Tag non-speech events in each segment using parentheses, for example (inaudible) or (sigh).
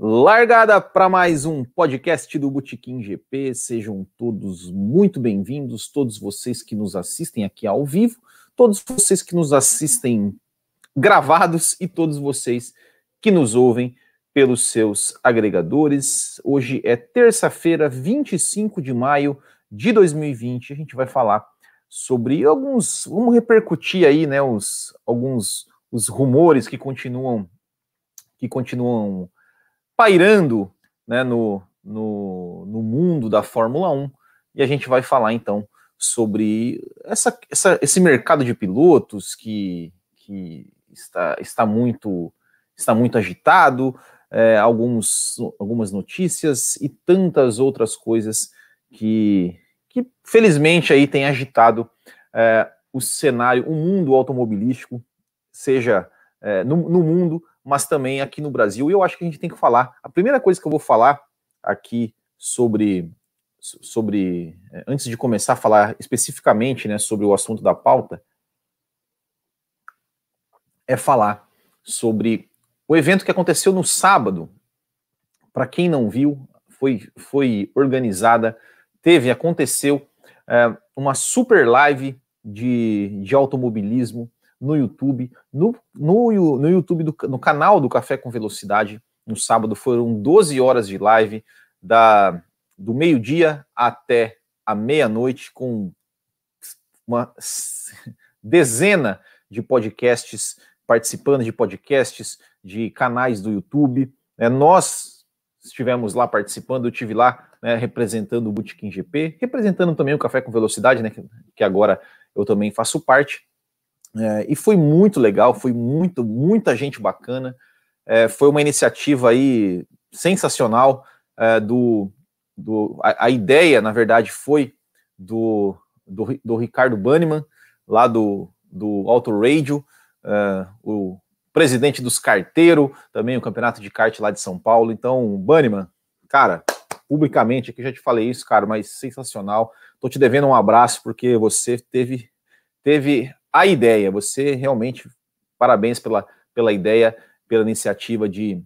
Largada para mais um podcast do Botequim GP. Sejam todos muito bem-vindos, todos vocês que nos assistem aqui ao vivo, todos vocês que nos assistem gravados e todos vocês que nos ouvem pelos seus agregadores. Hoje é terça-feira, 25 de maio de 2020. A gente vai falar sobre alguns, vamos repercutir aí, né, os alguns os rumores que continuam que continuam pairando né, no, no, no, mundo da Fórmula 1. E a gente vai falar então sobre essa, essa, esse mercado de pilotos que, que está, está, muito, está muito agitado, é, alguns, algumas notícias e tantas outras coisas que, que felizmente aí tem agitado é, o cenário, o mundo automobilístico, seja é, no, no mundo, mas também aqui no Brasil. E eu acho que a gente tem que falar. A primeira coisa que eu vou falar aqui sobre, sobre eh, antes de começar a falar especificamente né, sobre o assunto da pauta, é falar sobre o evento que aconteceu no sábado. Para quem não viu, foi, foi organizada, teve, aconteceu é, uma super live de, de automobilismo no YouTube, no, no, no YouTube, do, no canal do Café com Velocidade, no sábado foram 12 horas de live, da, do meio-dia até a meia-noite, com uma dezena de podcasts, participando de podcasts, de canais do YouTube. É, nós estivemos lá participando, eu estive lá né, representando o Bootkin GP, representando também o Café com Velocidade, né, que, que agora eu também faço parte. É, e foi muito legal, foi muito, muita gente bacana. É, foi uma iniciativa aí sensacional é, do, do a, a, ideia, na verdade, foi do, do, do Ricardo Banniman, lá do, do Auto Radio, é, o presidente dos carteiros, também o campeonato de kart lá de São Paulo. Então, Banniman, cara, publicamente aqui já te falei isso, cara, mas sensacional. Tô te devendo um abraço porque você teve teve a ideia. Você realmente, parabéns pela, pela ideia, pela iniciativa de,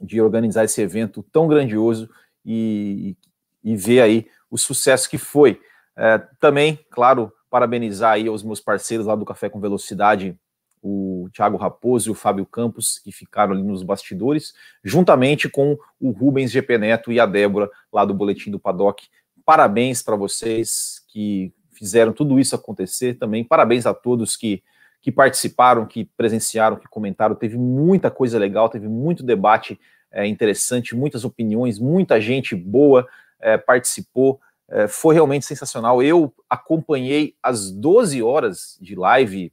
de organizar esse evento tão grandioso e, e ver aí o sucesso que foi. É, também, claro, parabenizar aí os meus parceiros lá do Café com Velocidade, o Thiago Raposo e o Fábio Campos, que ficaram ali nos bastidores, juntamente com o Rubens GP Neto e a Débora, lá do Boletim do Paddock. Parabéns para vocês que fizeram tudo isso acontecer também. Parabéns a todos que, que participaram, que presenciaram, que comentaram. Teve muita coisa legal, teve muito debate é, interessante, muitas opiniões, muita gente boa é, participou. É, foi realmente sensacional. Eu acompanhei as 12 horas de live,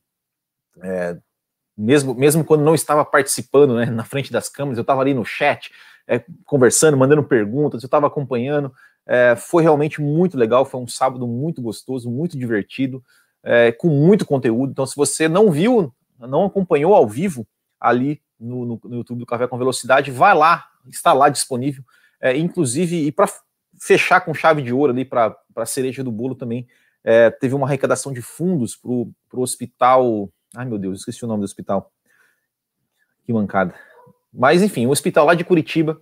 é, mesmo, mesmo quando não estava participando né, na frente das câmeras, eu estava ali no chat, é, conversando, mandando perguntas, eu estava acompanhando. É, foi realmente muito legal, foi um sábado muito gostoso, muito divertido, é, com muito conteúdo. Então, se você não viu, não acompanhou ao vivo ali no, no, no YouTube do Café com Velocidade, vai lá, está lá disponível. É, inclusive, e para fechar com chave de ouro ali para a cereja do bolo também, é, teve uma arrecadação de fundos para o hospital. Ai meu Deus, esqueci o nome do hospital. Que mancada. Mas enfim, o hospital lá de Curitiba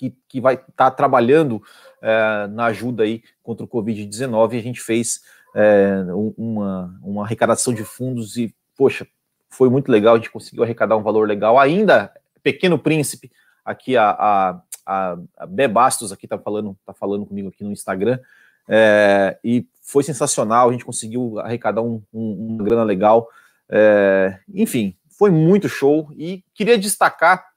que, que vai estar tá trabalhando é, na ajuda aí contra o Covid-19, a gente fez é, uma, uma arrecadação de fundos e, poxa, foi muito legal, a gente conseguiu arrecadar um valor legal. Ainda, Pequeno Príncipe, aqui a, a, a, a Bé Bastos aqui tá falando, tá falando comigo aqui no Instagram, é, e foi sensacional, a gente conseguiu arrecadar um, um, uma grana legal. É, enfim, foi muito show e queria destacar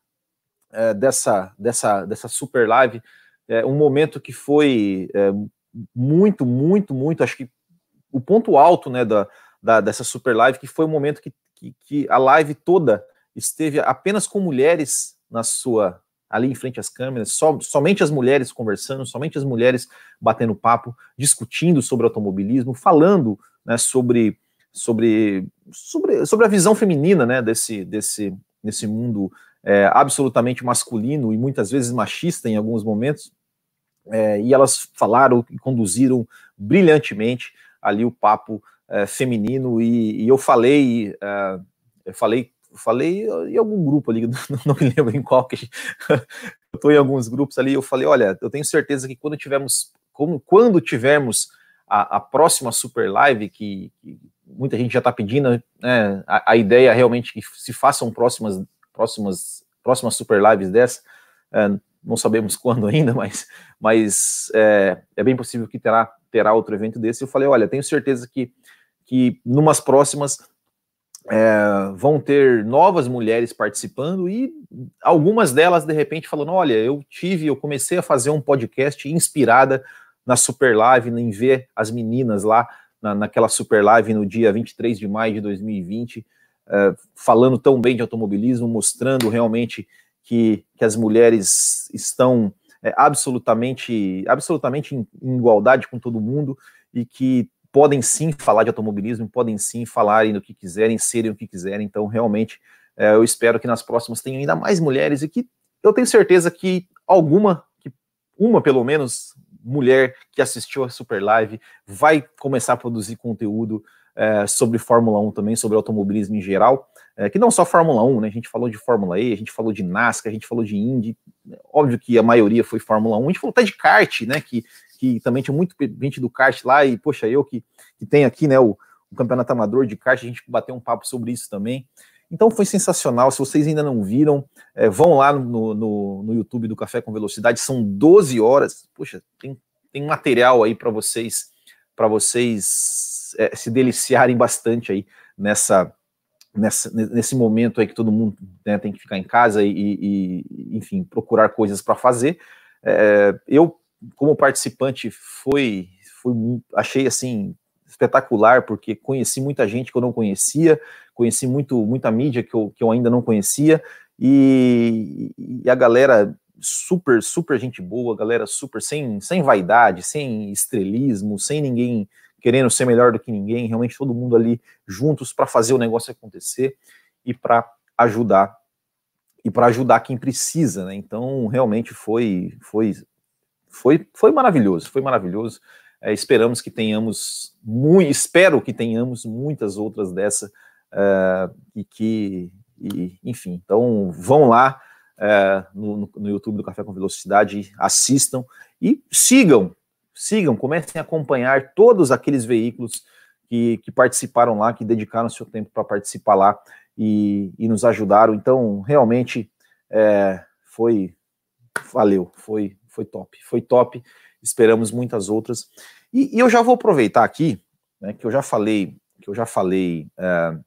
é, dessa, dessa, dessa super live, é, um momento que foi é, muito, muito, muito, acho que o ponto alto né, da, da, dessa super live, que foi o momento que, que, que, a live toda esteve apenas com mulheres na sua ali em frente às câmeras, só, somente as mulheres conversando, somente as mulheres batendo papo, discutindo sobre automobilismo, falando né, sobre, sobre, sobre, sobre a visão feminina né, desse, desse, desse mundo é, absolutamente masculino e muitas vezes machista em alguns momentos, é, e elas falaram e conduziram brilhantemente ali o papo é, feminino, e, e, eu falei, é, eu falei falei em algum grupo ali, (laughs) não me lembro em qual, que (laughs) eu estou em alguns grupos ali, eu falei, olha, eu tenho certeza que quando tivermos, como, quando tivermos a, a próxima super live, que, que, muita gente já está pedindo, né, a, a, ideia realmente que se façam próximas, próximas, próximas super lives dessa, é, não sabemos (laughs) quando ainda, mas, mas é, é, bem possível que terá, terá outro evento desse. Eu falei, olha, tenho certeza que, que numas próximas é, vão ter novas mulheres participando e algumas delas, de repente, falando: olha, eu tive, eu comecei a fazer um podcast inspirada na Super Live, em ver as meninas lá na, naquela Super Live no dia 23 de maio de 2020, é, falando tão bem de automobilismo, mostrando realmente que, que as mulheres estão é, absolutamente, absolutamente em, em igualdade com todo mundo e que podem sim falar de automobilismo, podem sim falarem do que quiserem, serem o que quiserem. Então, realmente, é, eu espero que nas próximas tenham ainda mais mulheres e que eu tenho certeza que alguma, que uma pelo menos, mulher que assistiu a Super Live vai começar a produzir conteúdo é, sobre Fórmula 1 também, sobre automobilismo em geral, é, que não só Fórmula 1, né? A gente falou de Fórmula E, a gente falou de NASCAR, a gente falou de Indy, óbvio que a maioria foi Fórmula 1, a gente falou até de kart, né? Que que também tinha muito gente do kart lá, e poxa, eu que, que tenho aqui, né, o, o campeonato amador de kart, a gente bateu um papo sobre isso também. Então foi sensacional. Se vocês ainda não viram, é, vão lá no, no, no, YouTube do Café com Velocidade. São 12 horas. Poxa, tem, tem material aí para vocês para vocês é, se deliciarem bastante aí nessa, nessa nesse momento aí que todo mundo né, tem que ficar em casa e, e enfim procurar coisas para fazer. É, eu como participante foi, foi achei assim espetacular porque conheci muita gente que eu não conhecia, conheci muito muita mídia que eu, que eu ainda não conhecia e, e a galera super super gente boa, galera super sem sem vaidade, sem estrelismo, sem ninguém querendo ser melhor do que ninguém, realmente todo mundo ali juntos para fazer o negócio acontecer e para ajudar e para ajudar quem precisa, né? Então realmente foi foi foi, foi maravilhoso, foi maravilhoso. É, esperamos que tenhamos, muito, espero que tenhamos muitas outras dessa uh, e que, e, enfim, então vão lá uh, no, no, YouTube do Café com Velocidade, assistam e sigam, sigam, comecem a acompanhar todos aqueles veículos que, que participaram lá, que dedicaram seu tempo para participar lá e, e, nos ajudaram. Então, realmente, é, foi, valeu, foi foi top, foi top. Esperamos muitas outras. E, e eu já vou aproveitar aqui, né, que eu já falei, que eu já falei é,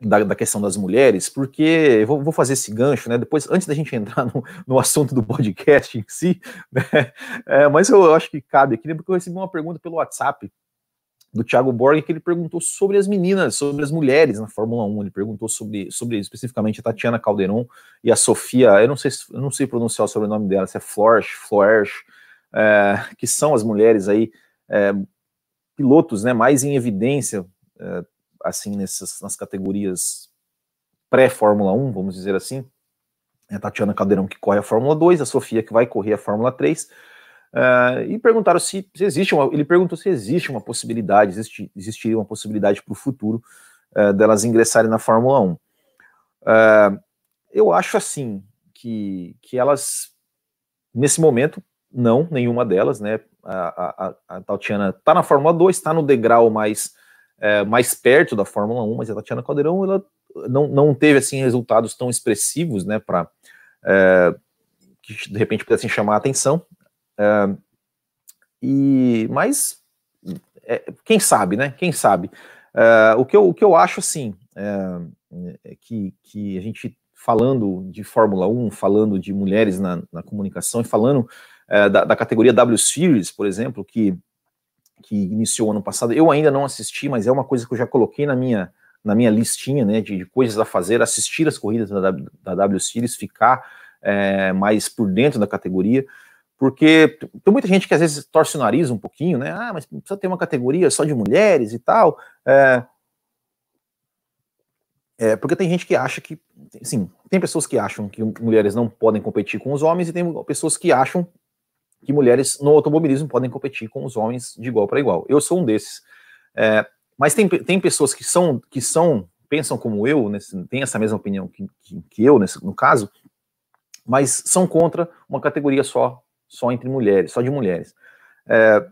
da, da, questão das mulheres, porque vou, vou, fazer esse gancho, né? Depois, antes da gente (laughs) entrar no, no assunto do podcast em si, (laughs) né, é, mas eu, eu, acho que cabe aqui, né, porque eu recebi uma pergunta pelo WhatsApp do Thiago Borg, que ele perguntou sobre as meninas, sobre as mulheres na Fórmula 1. Ele perguntou sobre, sobre especificamente a Tatiana Calderon e a Sofia, eu não sei, eu não sei pronunciar o sobrenome dela, se é Flores, Flores, é, que são as mulheres aí, é, pilotos, né, mais em evidência, é, assim, nessas, nas categorias pré-Fórmula 1, vamos dizer assim. É a Tatiana Caldeirão que corre a Fórmula 2, a Sofia que vai correr a Fórmula 3, Uh, e perguntaram se, se, existe uma. Ele perguntou se existe uma possibilidade, existe, existiria uma possibilidade para o futuro uh, delas ingressarem na Fórmula 1. Uh, eh, eu acho assim que, que elas, nesse momento, não, nenhuma delas, né? A, a, a Tatiana está na Fórmula 2, está no degrau mais, mais perto da Fórmula 1, mas a Tatiana Caldeirão ela não, não teve assim resultados tão expressivos, né? Para que de repente pudessem chamar a atenção. Uh, e, mas, é, quem sabe, né? Quem sabe? Uh, o, que eu, o que eu acho, assim, é, que, que a gente falando de Fórmula 1, falando de mulheres na, na comunicação e falando é, da, da, categoria W Series, por exemplo, que, que iniciou ano passado, eu ainda não assisti, mas é uma coisa que eu já coloquei na minha, na minha listinha né, de, de coisas a fazer, assistir as corridas da, da W Series, ficar é, mais por dentro da categoria porque tem muita gente que às vezes torce o nariz um pouquinho, né? Ah, mas precisa ter uma categoria só de mulheres e tal. É, é, porque tem gente que acha que, sim, tem pessoas que acham que mulheres não podem competir com os homens e tem pessoas que acham que mulheres no automobilismo podem competir com os homens de igual para igual. Eu sou um desses. É, mas tem, tem pessoas que são, que são pensam como eu, nesse, têm essa mesma opinião que, que, que eu, nesse, no caso, mas são contra uma categoria só, só entre mulheres, só de mulheres. É,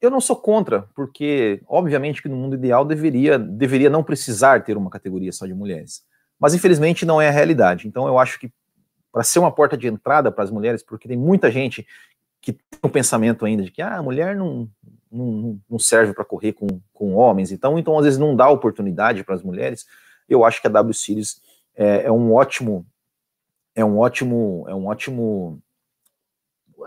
eu não sou contra, porque obviamente que no mundo ideal deveria, deveria não precisar ter uma categoria só de mulheres. Mas infelizmente não é a realidade. Então eu acho que para ser uma porta de entrada para as mulheres, porque tem muita gente que tem o um pensamento ainda de que ah, a mulher não, não, não serve para correr com, com homens, então, então às vezes não dá oportunidade para as mulheres. Eu acho que a W Series é, é um ótimo é um ótimo é um ótimo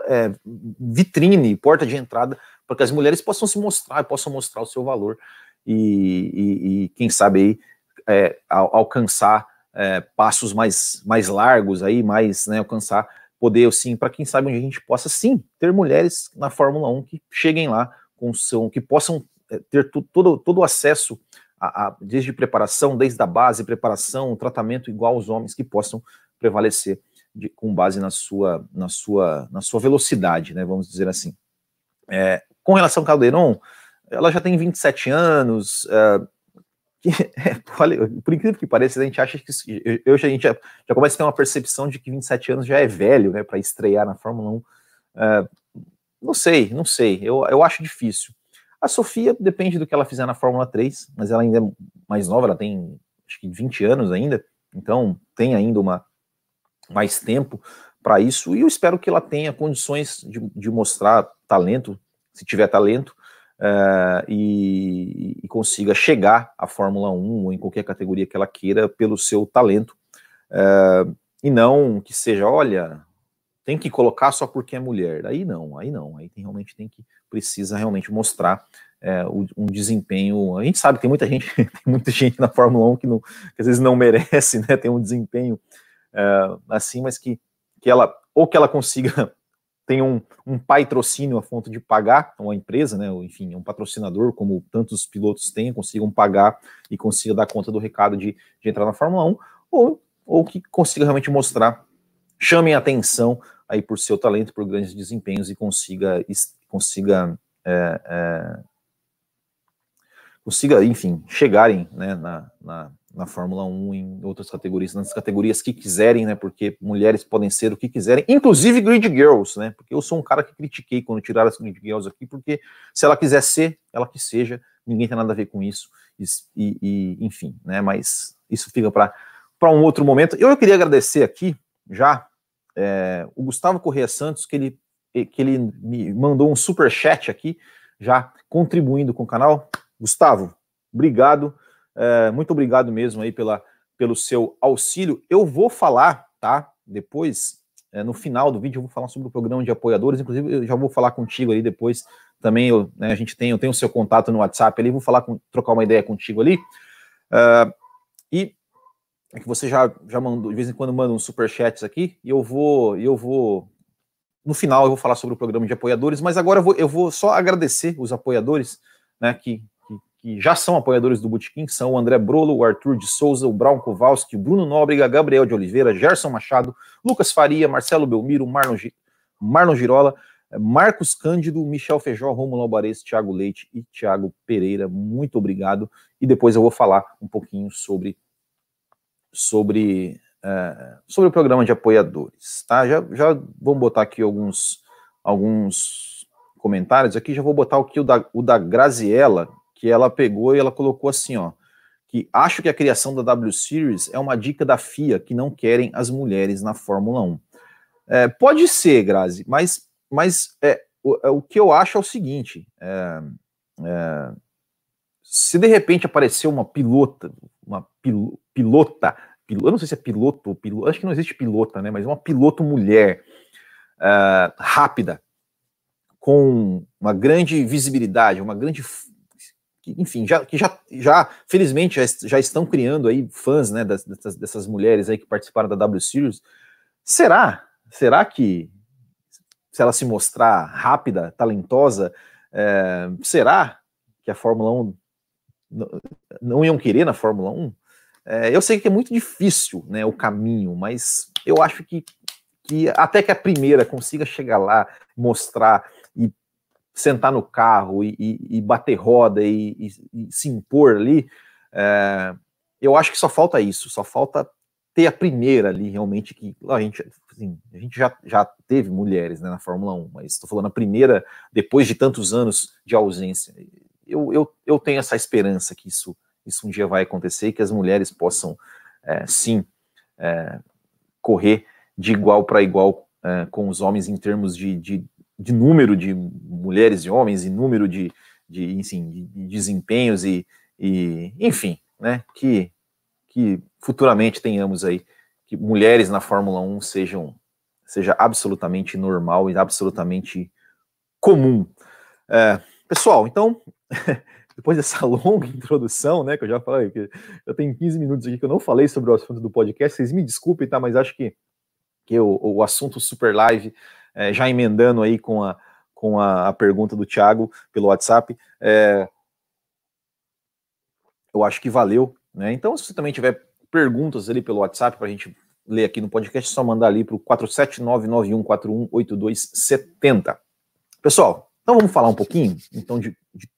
é, vitrine, porta de entrada para que as mulheres possam se mostrar, possam mostrar o seu valor e, e, e quem sabe aí é, alcançar é, passos mais, mais largos aí, mais, né, alcançar poder, sim, para quem sabe onde a gente possa, sim, ter mulheres na Fórmula 1 que cheguem lá, com seu, que possam é, ter todo, todo o acesso, a, a, desde preparação, desde a base, preparação, tratamento igual aos homens, que possam prevalecer de, com base na sua, na, sua, na sua velocidade, né, vamos dizer assim. É, com relação ao Calderon, ela já tem 27 anos, uh, que, (laughs) é, por incrível que pareça, a gente acha que eu, a gente já, já, começa a ter uma percepção de que 27 anos já é velho, né, para estrear na Fórmula 1. Uh, é, não sei, não sei, eu, eu acho difícil. A Sofia depende do que ela fizer na Fórmula 3, mas ela ainda é mais nova, ela tem acho que 20 anos ainda, então tem ainda uma mais tempo para isso, e eu espero que ela tenha condições de, de mostrar talento se tiver talento, uh, e, e, consiga chegar à Fórmula 1 ou em qualquer categoria que ela queira pelo seu talento, uh, e não que seja, olha, tem que colocar só porque é mulher. Aí não, aí não, aí tem, realmente tem que, precisa realmente mostrar uh, um desempenho. A gente sabe que tem muita gente, (laughs) tem muita gente na Fórmula 1 que, não, que às vezes não merece, né, tem um desempenho assim, mas que, que ela, ou que ela consiga tem um, um patrocínio a fonte de pagar, uma empresa, né, ou, enfim, um patrocinador, como tantos pilotos têm, consigam pagar e consiga dar conta do recado de, de entrar na Fórmula 1, ou, ou que consiga realmente mostrar, chamem atenção aí por seu talento, por grandes desempenhos e consiga, consiga é, é, consiga, enfim, chegarem né, na, na, na Fórmula 1, em outras categorias, nas categorias que quiserem, né? Porque mulheres podem ser o que quiserem, inclusive grid girls, né? Porque eu sou um cara que critiquei quando tiraram as grid girls aqui, porque se ela quiser ser, ela que seja, ninguém tem nada a ver com isso, e, e enfim, né? Mas isso fica para um outro momento. Eu, eu queria agradecer aqui já é, o Gustavo Correia Santos, que ele, que ele me mandou um super chat aqui, já contribuindo com o canal. Gustavo, obrigado. É, muito obrigado mesmo aí pela, pelo seu auxílio. Eu vou falar, tá? Depois, é, no final do vídeo, eu vou falar sobre o programa de apoiadores. Inclusive, eu já vou falar contigo ali depois. Também eu, né, a gente tem, eu tenho o seu contato no WhatsApp ali, vou falar com, trocar uma ideia contigo ali. Uh, e é que você já, já mandou, de vez em quando manda uns superchats aqui, e eu vou, eu vou. No final eu vou falar sobre o programa de apoiadores, mas agora eu vou, eu vou só agradecer os apoiadores, né, que que já são apoiadores do Botequim, são o André Brolo, o Arthur de Souza, o Brown Kowalski, o Bruno Nóbrega, Gabriel de Oliveira, Gerson Machado, Lucas Faria, Marcelo Belmiro, Marlon, Marlon Girola, Marcos Cândido, Michel Feijó, Romulo Alvarez, Thiago Leite e Thiago Pereira. Muito obrigado. E depois eu vou falar um pouquinho sobre sobre é, sobre o programa de apoiadores, tá? Já, já vamos botar aqui alguns alguns comentários aqui. Já vou botar aqui o da, o da Graziella, que ela pegou e ela colocou assim, ó, que acho que a criação da W Series é uma dica da FIA que não querem as mulheres na Fórmula 1. É, pode ser, Grazi, mas, mas é, o, é, o, que eu acho é o seguinte: é, é se de repente aparecer uma pilota, uma pil, pilota, pil, eu não sei se é piloto ou piloto, acho que não existe pilota, né? Mas uma piloto mulher é, rápida, com uma grande visibilidade, uma grande que, enfim, já, que já, já felizmente, já, já estão criando aí fãs, né, dessas, dessas mulheres aí que participaram da W Series. Será? Será que se ela se mostrar rápida, talentosa, é, será que a Fórmula 1 não, não iam querer na Fórmula 1? É, eu sei que é muito difícil né, o caminho, mas eu acho que, que até que a primeira consiga chegar lá, mostrar sentar no carro e, e, e bater roda e, e, se impor ali, é, eu acho que só falta isso, só falta ter a primeira ali realmente que a gente, assim, a gente já, já teve mulheres né, na Fórmula 1, mas estou falando a primeira depois de tantos anos de ausência. Eu, eu, eu tenho essa esperança que isso, isso um dia vai acontecer e que as mulheres possam é, sim é, correr de igual para igual é, com os homens em termos de, de, de, número de mulheres e homens e número de, de, enfim, de desempenhos e, e enfim, né, que, que futuramente tenhamos aí que mulheres na Fórmula 1 sejam seja absolutamente normal e absolutamente comum. É, pessoal, então, (laughs) depois dessa (laughs) longa introdução, né, que eu já falei, que eu tenho 15 minutos aqui que eu não falei sobre o assunto do podcast, vocês me desculpem, tá, mas acho que, que o, o assunto Super Live, é, já emendando aí com a, com a, a pergunta do Thiago pelo WhatsApp, é, eu acho que valeu, né? Então, se você também tiver perguntas ali pelo WhatsApp para a gente ler aqui no podcast, é só mandar ali para o 47991418270. Pessoal, então vamos falar um pouquinho então de, de,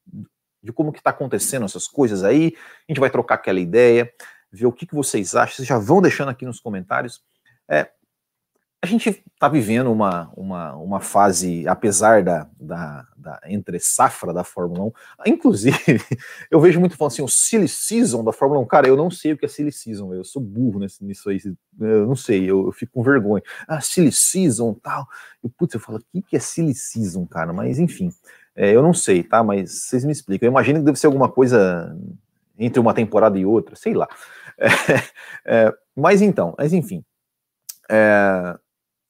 de como que está acontecendo essas coisas aí. A gente vai trocar aquela ideia, ver o que, que vocês acham. Vocês já vão deixando aqui nos comentários. É, a gente está vivendo uma, uma, uma fase, apesar da, da, da, entre safra da Fórmula 1, (laughs) inclusive, eu vejo muito falando assim, o silly season da Fórmula 1, cara, eu não sei o que é silly season, eu sou burro nesse, nisso aí, eu não sei, eu, eu fico com vergonha. Ah, silly season, tal, e putz, eu falo, o que, que é silly season, cara, mas enfim, é, eu não sei, tá, mas vocês me explicam, eu imagino que deve ser alguma coisa entre uma temporada e outra, sei lá. (laughs) É, é, mas então, mas enfim, é,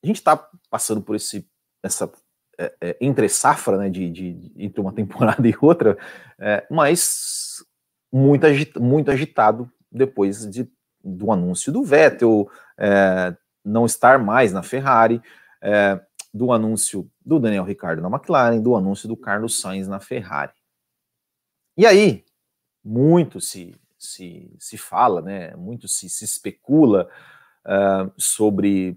a gente está passando por esse, essa é, é, entre safra, né, de, de, entre uma (laughs) temporada e outra, é, mas muito, muito agitado depois de, do anúncio do Vettel é, não estar mais na Ferrari, é, do anúncio do Daniel Ricciardo na McLaren, do anúncio do Carlos Sainz na Ferrari. E aí, muito se, se, se fala, né, muito se, se especula uh, sobre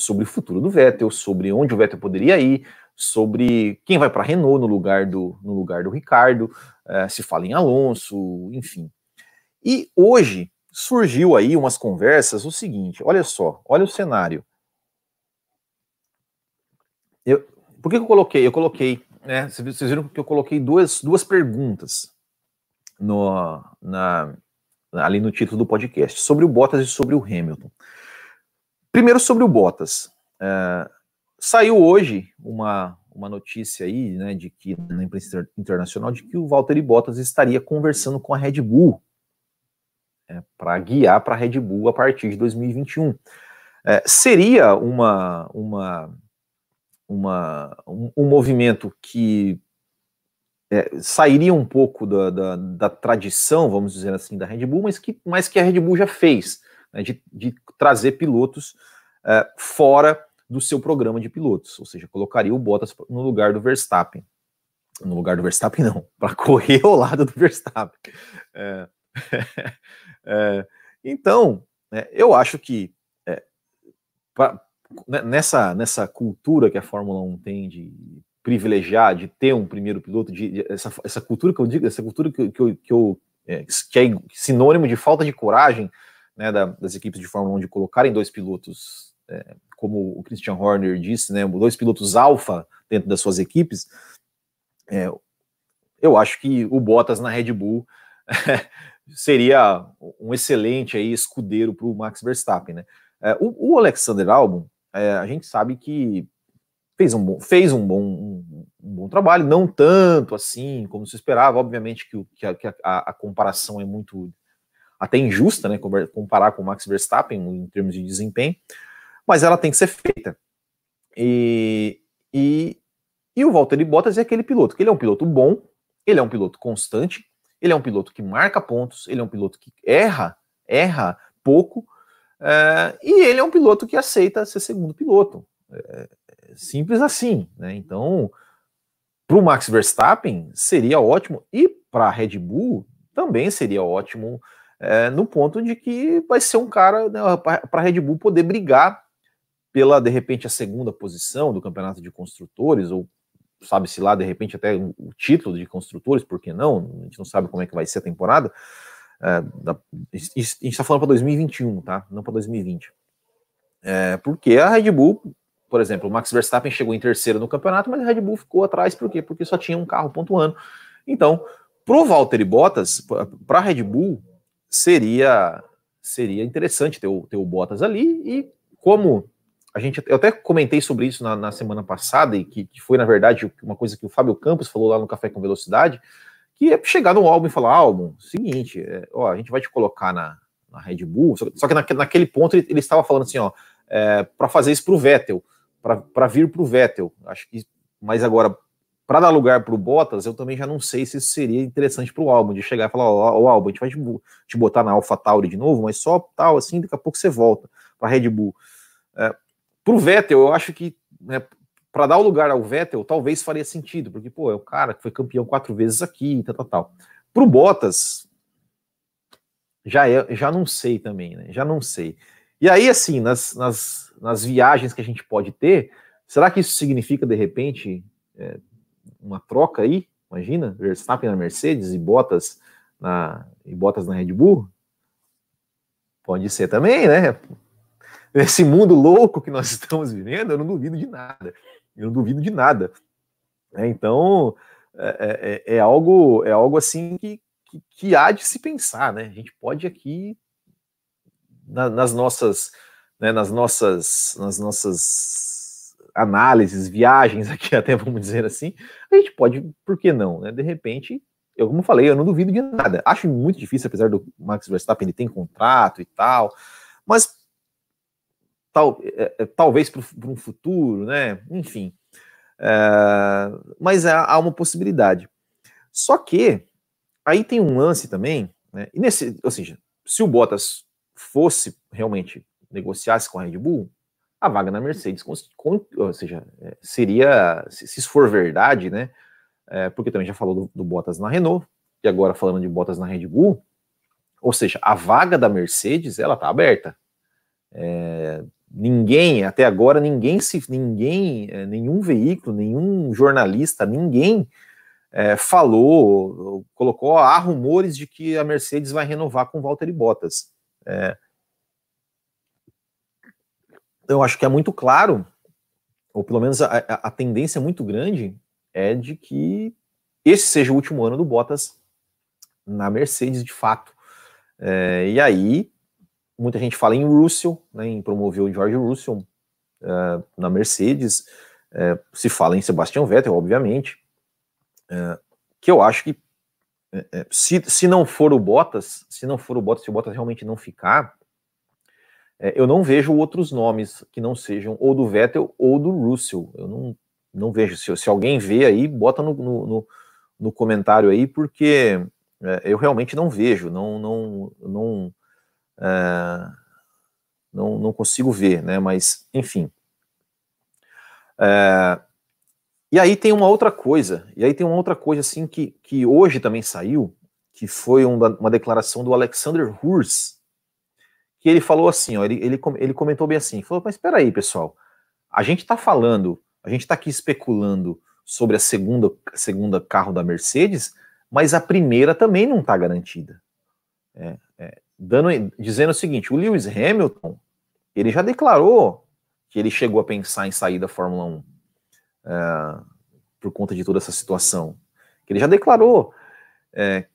sobre o futuro do Vettel, sobre onde o Vettel poderia ir, sobre quem vai para a Renault no lugar do, no lugar do Ricardo, uh, se fala em Alonso, enfim. E hoje surgiu aí umas conversas o seguinte, olha só, olha o cenário. Eu, por que, que eu coloquei? Eu coloquei, né? Vocês viram que eu coloquei duas, duas perguntas no, na, ali no título do podcast, sobre o Bottas e sobre o Hamilton. Primeiro sobre o Bottas. É, saiu hoje uma, uma notícia aí, né, de que na imprensa internacional, de que o Valtteri Bottas estaria conversando com a Red Bull é, para guiar para a Red Bull a partir de 2021. É, seria uma, uma, uma, um, um movimento que é, sairia um pouco da, da, da, tradição, vamos dizer assim, da Red Bull, mas que, mas que a Red Bull já fez né, de, de, trazer pilotos uh, fora do seu programa de pilotos, ou seja, colocaria o Bottas no lugar do Verstappen. No lugar do Verstappen, não, (laughs) para correr ao lado do Verstappen. É, (laughs) é, então, é, eu acho que é, pra, né, nessa, nessa cultura que a Fórmula 1 tem de privilegiar, de ter um primeiro piloto, de, de essa, essa cultura que eu digo, essa cultura que, que eu, que, eu, é, que é sinônimo de falta de coragem, né, da, das equipes de Fórmula 1 de colocarem dois pilotos, é, como o Christian Horner disse, né, dois pilotos alfa dentro das suas equipes, é, eu acho que o Bottas na Red Bull (laughs) seria um excelente aí escudeiro para o Max Verstappen. Né? É, o, o, Alexander Albon, é, a gente sabe que fez um bom, fez um bom, um, um, bom trabalho, não tanto assim como se esperava. Obviamente que, que, a, que a, a, comparação é muito até injusta, né, comparar com o Max Verstappen em termos de desempenho, mas ela tem que ser feita. E, e, e o Valtteri Bottas é aquele piloto, que ele é um piloto bom, ele é um piloto constante, ele é um piloto que marca pontos, ele é um piloto que erra, erra pouco, é, e ele é um piloto que aceita ser segundo piloto. É, simples assim, né? Então, para o Max Verstappen seria ótimo, e para a Red Bull também seria ótimo é, no ponto de que vai ser um cara né, para a Red Bull poder brigar pela, de repente, a segunda posição do campeonato de construtores, ou sabe-se lá, de repente, até o título de construtores, por que não? A gente não sabe como é que vai ser a temporada. É, da, a gente está falando para 2021, tá? Não para 2020. É, porque a Red Bull, por exemplo, o Max Verstappen chegou em terceiro no campeonato, mas a Red Bull ficou atrás, por quê? Porque só tinha um carro pontuando. Então, pro Valtteri Bottas, para a Red Bull, seria seria interessante ter o, ter o Bottas ali, e como a gente, eu até comentei sobre isso na, na semana passada, e que, que, foi, na verdade, uma coisa que o Fábio Campos falou lá no Café com Velocidade, que é chegar no álbum e falar, álbum, seguinte, é, ó, a gente vai te colocar na, na Red Bull, só, só que naquele, naquele ponto ele, ele, estava falando assim, ó, é, para fazer isso para o Vettel, para vir para o Vettel, acho que, mas agora, para dar lugar para o Bottas, eu também já não sei se isso seria interessante para o álbum, de chegar e falar, ó, ó álbum, a gente vai te, botar na Alpha Tauri de novo, mas só tal, assim, daqui a pouco você volta para Red Bull. É, para o Vettel, eu acho que né, para dar o lugar ao Vettel, talvez faria sentido, porque, pô, é o cara que foi campeão quatro vezes aqui, tal, tal, tal. Para o Bottas, já, é, já não sei também, né? Já não sei. E aí, assim, nas, nas, nas viagens que a gente pode ter, será que isso significa, de repente, é, uma troca aí? Imagina, Verstappen na Mercedes e Bottas na, e Bottas na Red Bull? Pode ser também, né? nesse mundo louco que nós (laughs) estamos vivendo, eu não duvido de nada. Eu não duvido de nada. É, então, é, é, é, algo, é algo assim que, que, que, há de se pensar, né? A gente pode aqui, na, nas nossas, né, nas nossas, nas nossas análises, viagens (laughs) aqui, até vamos dizer assim, a gente pode, por que não, né? De repente, eu como falei, eu não duvido de nada. Acho muito difícil, apesar do Max Verstappen ele tem contrato e tal, mas tal, é, é, talvez para um futuro, né? Enfim. É, mas há, uma possibilidade. Só que aí tem um lance também, né? E nesse, ou seja, se o Bottas fosse realmente negociasse com a Red Bull, a vaga na Mercedes, com, com, ou seja, é, seria, se, se, isso for verdade, né? É, porque também já falou do, do Bottas na Renault, e agora falando de Bottas na Red Bull, ou seja, a vaga da Mercedes ela tá aberta. É, Ninguém, até agora, ninguém se, ninguém, é, nenhum veículo, nenhum jornalista, ninguém é, falou, colocou, há rumores de que a Mercedes vai renovar com Valtteri Bottas. É, eu acho que é muito claro, ou pelo menos a, a, tendência é muito grande, é de que esse seja o último ano do Bottas na Mercedes, de fato. É, e aí muita gente fala em Russell, né, em promover o George Russell uh, na Mercedes, uh, se fala em Sebastian Vettel, obviamente, que eu acho que se, se não for o Bottas, se não for o Bottas, se o Bottas realmente não ficar, eu não vejo outros nomes que não sejam ou do Vettel ou do Russell. Eu não, não vejo. Se, se alguém vê aí, bota no, no, no, no comentário aí, porque eu realmente não vejo, não, não, não, é, não, não consigo ver, né? Mas, enfim. É, e aí tem uma outra coisa, e aí tem uma outra coisa assim que, que hoje também saiu, que foi uma, uma declaração do Alexander Hurs, que ele falou assim, ó, ele, ele, ele comentou bem assim, falou, mas espera aí, pessoal, a gente está falando, a gente está aqui especulando sobre a segunda, segunda carro da Mercedes, mas a primeira também não está garantida. É, é, dando, dizendo o seguinte: o Lewis Hamilton ele já declarou que ele chegou a pensar em sair da Fórmula 1 é, por conta de toda essa situação. Ele já declarou. É,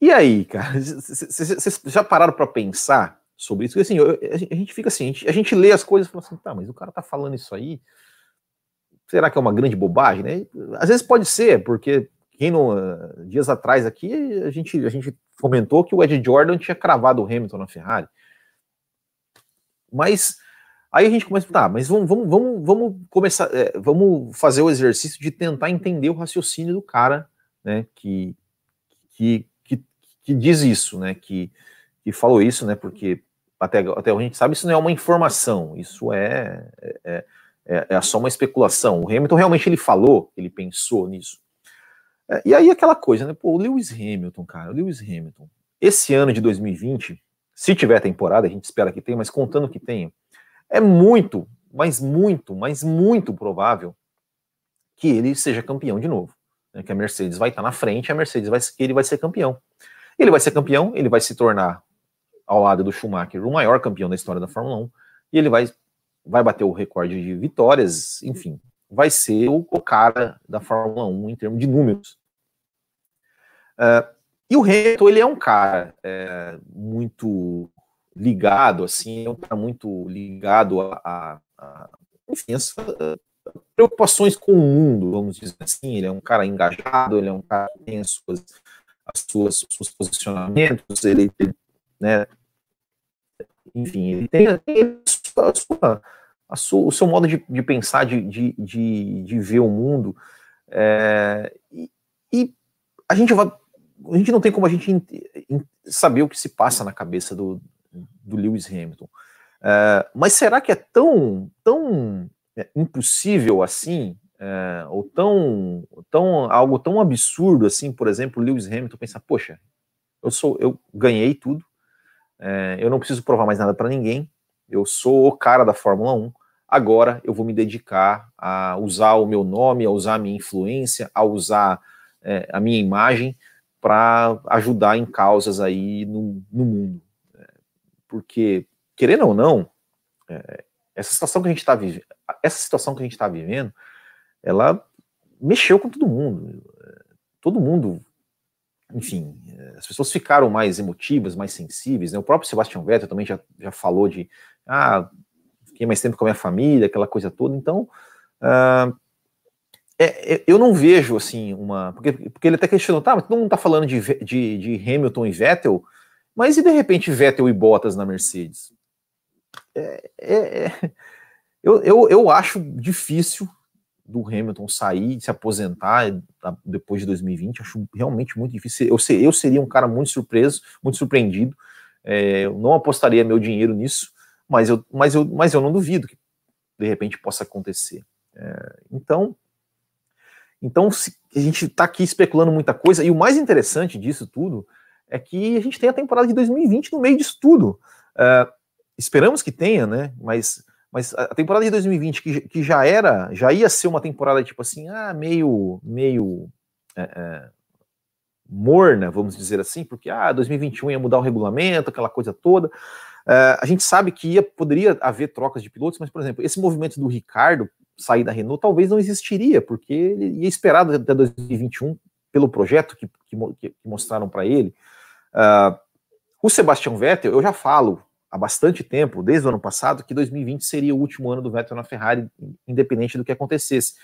e aí, cara, (laughs) vocês já pararam para pensar sobre isso? Porque assim, eu, a gente fica assim, a gente, a gente, lê as coisas e fala assim, tá, mas o cara tá falando isso aí. Será que é uma grande bobagem, né? Às vezes pode ser, porque quem não, dias atrás aqui a gente, a gente comentou que o Ed Jordan tinha cravado o Hamilton na Ferrari. Mas aí a gente começa, tá, mas vamos, vamos, vamos, vamos começar, é, vamos fazer o exercício de tentar entender o raciocínio do cara, né, que, que, que diz isso, né, que, que falou isso, né, porque até, até a gente sabe isso não é uma informação, isso é, é, é, é só uma especulação. O Hamilton realmente ele falou, ele pensou nisso. É, e aí aquela coisa, né? Pô, o Lewis Hamilton, cara, o Lewis Hamilton. Esse ano de 2020, se tiver temporada, a gente espera que tenha, mas contando que tenha, é muito, mas muito, mas muito provável que ele seja campeão de novo. Né? Que a Mercedes vai estar na frente, a Mercedes vai, que ele vai ser campeão. Ele vai ser campeão, ele vai se tornar, ao lado do Schumacher, o maior campeão da história da Fórmula 1, e ele vai, vai bater o recorde de vitórias, enfim, vai ser o, cara da Fórmula 1 em termos de números. Uh, e o Hamilton, ele é um cara é, muito ligado, assim, é um cara muito ligado a, a, a enfim, as preocupações com o mundo, vamos dizer assim. Ele é um cara engajado, ele é um cara que tem as suas, as suas, os seus posicionamentos, ele, né, enfim, ele tem, a sua, a sua, o seu modo de, de pensar, de, de, de, de, ver o mundo. É, e, e, a gente vai. A gente não tem como a gente saber o que se passa na cabeça do, do Lewis Hamilton. É, mas será que é tão, tão é, impossível assim, é, ou tão, tão algo tão absurdo assim, por exemplo, Lewis Hamilton pensar, poxa, eu sou, eu ganhei tudo, é, eu não preciso provar mais nada para ninguém, eu sou o cara da Fórmula 1, agora eu vou me dedicar a usar o meu nome, a usar a minha influência, a usar é, a minha imagem para ajudar em causas aí no, no mundo. É, porque, querendo ou não, é, essa situação que a gente está vivendo, essa situação que a gente está vivendo, ela mexeu com todo mundo. Todo mundo, enfim, as pessoas ficaram mais emotivas, mais sensíveis. Né? O próprio Sebastião Vettel também já, já falou de ah, fiquei mais tempo com a minha família, aquela coisa toda. Então, uh, é, eu não vejo assim uma. Porque, porque ele até questionou, tá, mas todo mundo está falando de, de, de, Hamilton e Vettel, mas e de repente Vettel e Bottas na Mercedes? É, é, é eu, eu, eu acho difícil do Hamilton sair, se aposentar depois de 2020, acho realmente muito difícil. Eu, eu seria um cara muito surpreso, muito surpreendido. É, eu não apostaria meu dinheiro nisso, mas eu, mas eu, mas eu não duvido que de repente possa acontecer. É, então, então se, a gente está aqui especulando muita coisa, e o mais interessante disso tudo é que a gente tem a temporada de 2020 no meio disso tudo. É, esperamos que tenha, né? Mas, mas a temporada de 2020, que, que já era, já ia ser uma temporada tipo assim, ah, meio, meio é, é, morna, vamos dizer assim, porque ah, 2021 ia mudar o regulamento, aquela coisa toda. Uh, a gente sabe que ia, poderia haver trocas de pilotos, mas, por exemplo, esse movimento do Ricardo sair da Renault talvez não existiria, porque ele ia esperado até 2021 pelo projeto que, que, que mostraram para ele. Uh, o Sebastian Vettel, eu já falo há bastante tempo, desde o ano passado, que 2020 seria o último ano do Vettel na Ferrari, independente do que acontecesse.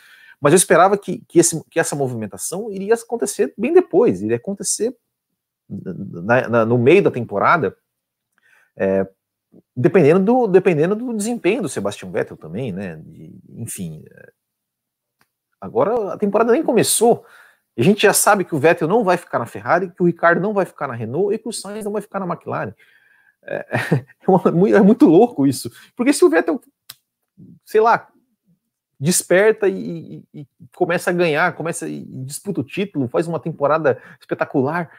Mas eu esperava que, que, esse, que essa movimentação iria acontecer bem depois, iria acontecer na, na, no meio da temporada, é, dependendo, do, dependendo do desempenho do Sebastian Vettel também, né? De, enfim. É, agora a temporada nem começou. A gente já sabe que o Vettel não vai ficar na Ferrari, que o Ricardo não vai ficar na Renault e que o Sainz não vai ficar na McLaren. É, (laughs) é, uma, é muito louco isso. Porque se o Vettel, sei lá, desperta e, e, e, começa a ganhar, começa e disputa o título, faz uma temporada espetacular,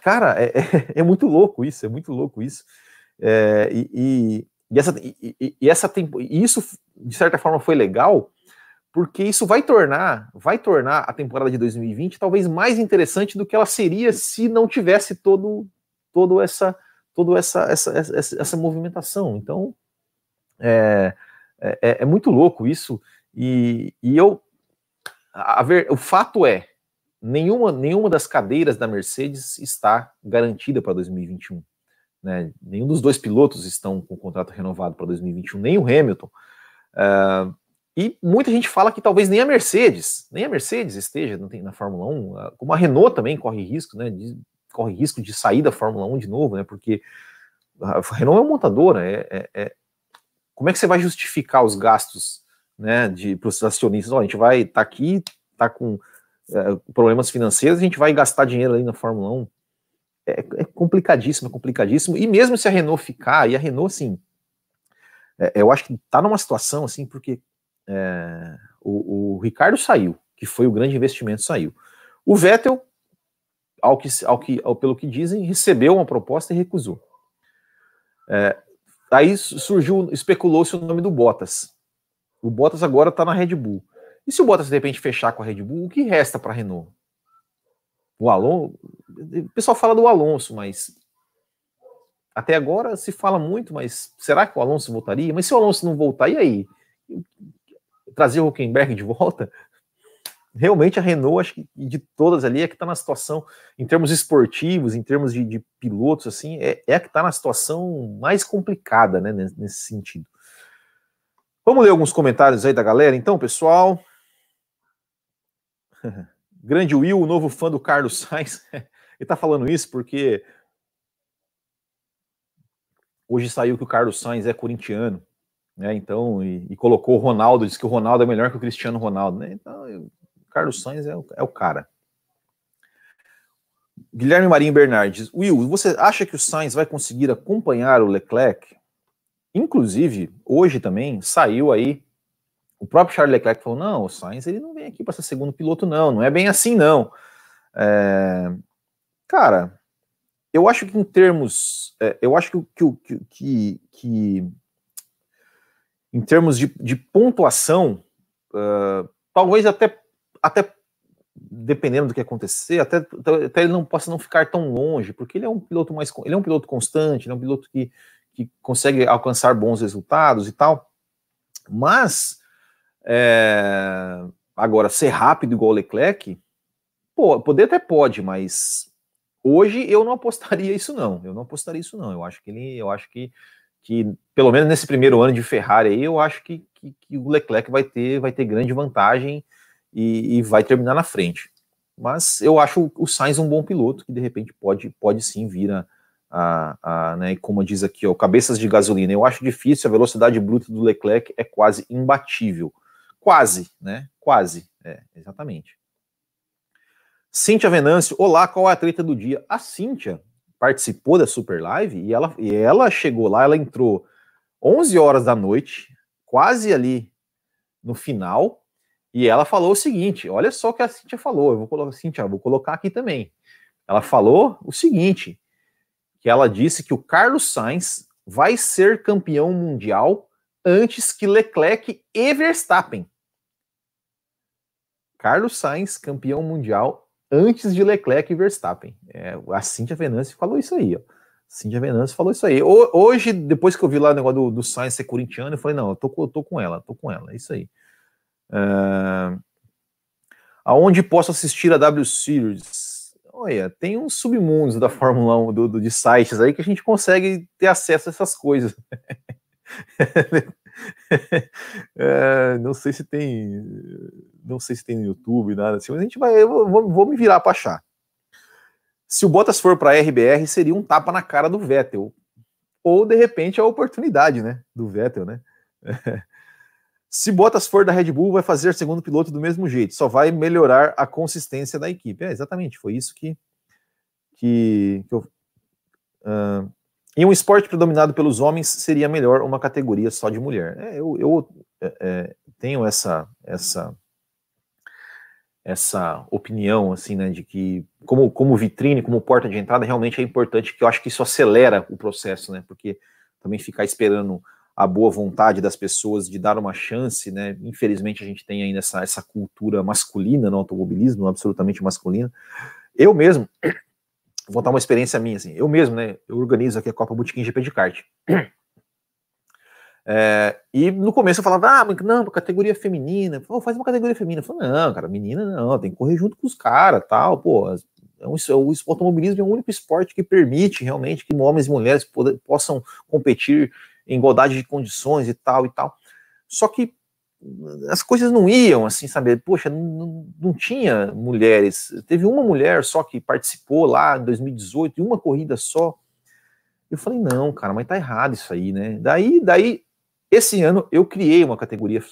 Cara, é, (laughs) é, é, muito louco isso, é muito louco isso. É, e, e, essa, e essa isso, de certa forma, foi legal, porque isso vai tornar, vai tornar a temporada de 2020 talvez mais interessante do que ela seria se não tivesse todo, todo essa, todo essa, essa, essa, essa movimentação. Então, é, é, é, muito louco isso. E, e eu, a ver, o fato é, nenhuma, nenhuma das cadeiras da Mercedes está garantida para 2021. Né? Nenhum dos dois pilotos estão com o contrato renovado para 2021, nem o Hamilton. Uh, e muita gente fala que talvez nem a Mercedes, nem a Mercedes esteja na Fórmula 1, ah, como a Renault também corre risco, né? Corre risco de sair da Fórmula 1 de novo, né? Porque a Renault é uma montadora, é, é, é... como é que você vai justificar os gastos, né? De para os acionistas? A gente vai estar tá aqui, tá com é, problemas financeiros, a gente vai gastar dinheiro ali na Fórmula 1. É, é, complicadíssimo, é complicadíssimo. E mesmo se a Renault ficar, e a Renault, assim, é, eu acho que tá numa situação assim, porque é, o, o, Ricardo saiu, que foi o grande investimento, saiu. O Vettel, ao que, ao que, ao, pelo que dizem, recebeu uma proposta e recusou. É, aí surgiu, especulou-se o nome do Bottas. O Bottas agora está na Red Bull. E se o Bottas de repente fechar com a Red Bull, o que resta para a Renault? O Alonso, o pessoal fala do Alonso, mas até agora se fala muito, mas será que o Alonso voltaria? Mas se o Alonso não voltar, e aí? Trazer o Huckenberg de volta? Realmente a Renault, acho que de todas ali, é que está na situação, em termos esportivos, em termos de, de pilotos, assim, é, é a que está na situação mais complicada, né, nesse sentido. Vamos ler alguns comentários aí da galera, então, pessoal. (laughs) Grande Will, o novo fã do Carlos Sainz. (laughs) Ele tá falando isso porque hoje saiu que o Carlos Sainz é corintiano, né? Então, e, e colocou o Ronaldo, disse que o Ronaldo é melhor que o Cristiano Ronaldo, né? Então, o Carlos Sainz é o, é o cara. Guilherme Marinho Bernardes, Will, você acha que o Sainz vai conseguir acompanhar o Leclerc? Inclusive, hoje também saiu aí o próprio Charles Leclerc falou: não, o Sainz ele não vem aqui para ser segundo piloto, não, não é bem assim, não. É, cara, eu acho que em termos, é, eu acho que, que, que, que em termos de, de pontuação, uh, talvez até, até dependendo do que acontecer, até, até ele não possa não ficar tão longe, porque ele é um piloto mais, ele é um piloto constante, ele é um piloto que, que consegue alcançar bons resultados e tal. Mas é... Agora, ser rápido igual o Leclerc, pô, poder até pode, mas hoje eu não apostaria isso não. Eu não apostaria isso não. Eu acho que ele, eu acho que, que pelo menos nesse primeiro ano de Ferrari aí, eu acho que, que, que o Leclerc vai ter, vai ter grande vantagem e, e, vai terminar na frente. Mas eu acho o Sainz um bom piloto que de repente pode, pode sim vir a, a, a né, como diz aqui, ó, cabeças de gasolina. Eu acho difícil, a velocidade bruta do Leclerc é quase imbatível. Quase, né? Quase, é, exatamente. Cíntia Venâncio, olá, qual é a treta do dia? A Cíntia participou da Super Live e ela, e ela chegou lá, ela entrou 11 horas da noite, quase ali no final, e ela falou o seguinte: olha só o que a Cíntia falou, eu vou colocar, Cíntia, vou colocar aqui também. Ela falou o seguinte: que ela disse que o Carlos Sainz vai ser campeão mundial antes que Leclerc e Verstappen. Carlos Sainz, campeão mundial, antes de Leclerc e Verstappen. É, a Cintia Venâncio falou isso aí, ó. Cintia Venâncio falou isso aí. Hoje, depois que eu vi lá o negócio do, do Sainz ser corintiano, eu falei, não, eu tô, eu tô com ela, tô com ela, é isso aí. Uh, aonde posso assistir a W Series? Olha, tem uns submundos da Fórmula 1, do, do, de sites aí, que a gente consegue ter acesso a essas coisas. (laughs) é, não sei se tem não sei se tem no YouTube, nada assim, mas a gente vai, eu vou, vou me virar para achar. Se o Bottas for para a RBR, seria um tapa na cara do Vettel. Ou, de repente, a oportunidade, né? Do Vettel, né? (laughs) Se Bottas for da Red Bull, vai fazer segundo piloto do mesmo jeito, só vai melhorar a consistência da equipe. É, exatamente, foi isso que, que, que eu. Uh, em um esporte predominado pelos homens, seria melhor uma categoria só de mulher. É, eu, eu é, é tenho essa, essa essa opinião, assim, né, de que como, como vitrine, como porta de entrada, realmente é importante, que eu acho que isso acelera o processo, né, porque também ficar esperando a boa vontade das pessoas de dar uma chance, né, infelizmente a gente tem ainda essa, essa cultura masculina no automobilismo, absolutamente masculina. Eu mesmo, (clears throat) vou contar uma experiência minha, assim, eu mesmo, né, eu organizo aqui a Copa Botequim GP de kart. (clears throat) É, e no começo eu falava, ah, não, categoria feminina, pô, faz uma categoria feminina. Eu falei, não, cara, menina não, tem que correr junto com os caras, tal, pô. É um, o automobilismo é o único esporte que permite realmente que homens e mulheres possam competir em igualdade de condições e tal e tal. Só que as coisas não iam assim, sabe? Poxa, não, não tinha mulheres. Teve uma mulher só que participou lá em 2018, e uma corrida só. Eu falei, não, cara, mas tá errado isso aí, né? Daí, daí esse ano eu criei uma categoria